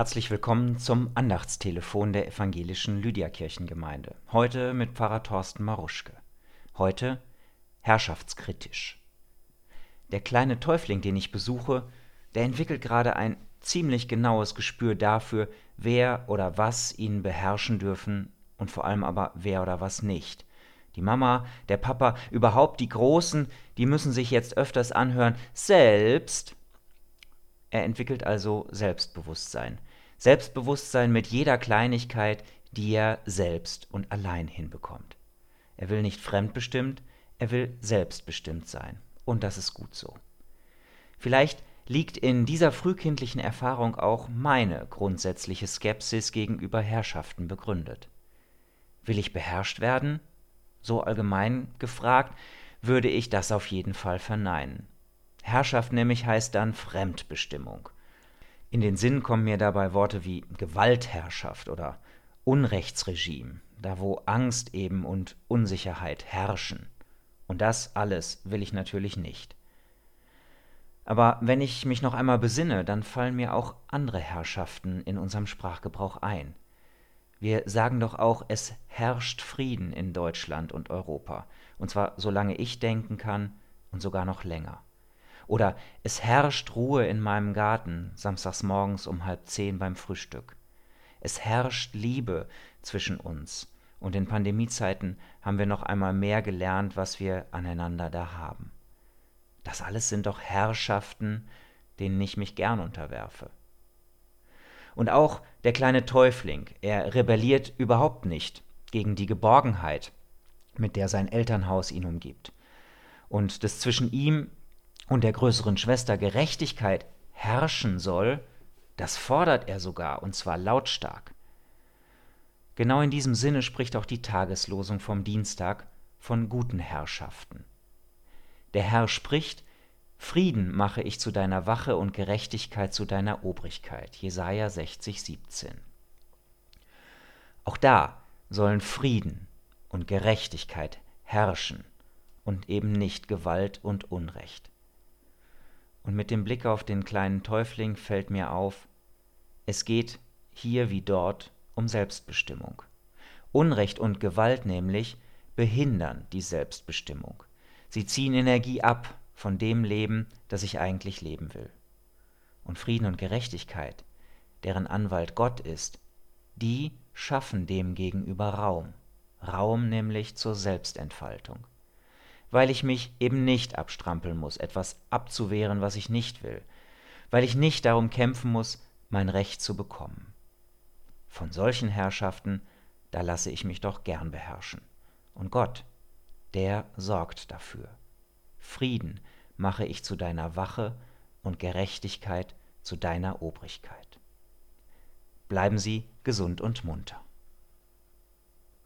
Herzlich willkommen zum Andachtstelefon der evangelischen Lydiakirchengemeinde. Heute mit Pfarrer Thorsten Maruschke. Heute herrschaftskritisch. Der kleine Täufling, den ich besuche, der entwickelt gerade ein ziemlich genaues Gespür dafür, wer oder was ihn beherrschen dürfen und vor allem aber wer oder was nicht. Die Mama, der Papa, überhaupt die Großen, die müssen sich jetzt öfters anhören, selbst er entwickelt also Selbstbewusstsein. Selbstbewusstsein mit jeder Kleinigkeit, die er selbst und allein hinbekommt. Er will nicht fremdbestimmt, er will selbstbestimmt sein. Und das ist gut so. Vielleicht liegt in dieser frühkindlichen Erfahrung auch meine grundsätzliche Skepsis gegenüber Herrschaften begründet. Will ich beherrscht werden? So allgemein gefragt, würde ich das auf jeden Fall verneinen. Herrschaft nämlich heißt dann Fremdbestimmung. In den Sinn kommen mir dabei Worte wie Gewaltherrschaft oder Unrechtsregime, da wo Angst eben und Unsicherheit herrschen. Und das alles will ich natürlich nicht. Aber wenn ich mich noch einmal besinne, dann fallen mir auch andere Herrschaften in unserem Sprachgebrauch ein. Wir sagen doch auch, es herrscht Frieden in Deutschland und Europa, und zwar solange ich denken kann und sogar noch länger. Oder es herrscht Ruhe in meinem Garten, samstags morgens um halb zehn beim Frühstück. Es herrscht Liebe zwischen uns. Und in Pandemiezeiten haben wir noch einmal mehr gelernt, was wir aneinander da haben. Das alles sind doch Herrschaften, denen ich mich gern unterwerfe. Und auch der kleine Täufling, er rebelliert überhaupt nicht gegen die Geborgenheit, mit der sein Elternhaus ihn umgibt. Und das zwischen ihm und der größeren Schwester Gerechtigkeit herrschen soll, das fordert er sogar, und zwar lautstark. Genau in diesem Sinne spricht auch die Tageslosung vom Dienstag von guten Herrschaften. Der Herr spricht, Frieden mache ich zu deiner Wache und Gerechtigkeit zu deiner Obrigkeit. Jesaja 60, 17. Auch da sollen Frieden und Gerechtigkeit herrschen und eben nicht Gewalt und Unrecht und mit dem Blick auf den kleinen Täufling fällt mir auf, es geht hier wie dort um Selbstbestimmung. Unrecht und Gewalt nämlich behindern die Selbstbestimmung. Sie ziehen Energie ab von dem Leben, das ich eigentlich leben will. Und Frieden und Gerechtigkeit, deren Anwalt Gott ist, die schaffen dem gegenüber Raum, Raum nämlich zur Selbstentfaltung weil ich mich eben nicht abstrampeln muss, etwas abzuwehren, was ich nicht will, weil ich nicht darum kämpfen muss, mein Recht zu bekommen. Von solchen Herrschaften, da lasse ich mich doch gern beherrschen. Und Gott, der sorgt dafür. Frieden mache ich zu deiner Wache und Gerechtigkeit zu deiner Obrigkeit. Bleiben Sie gesund und munter.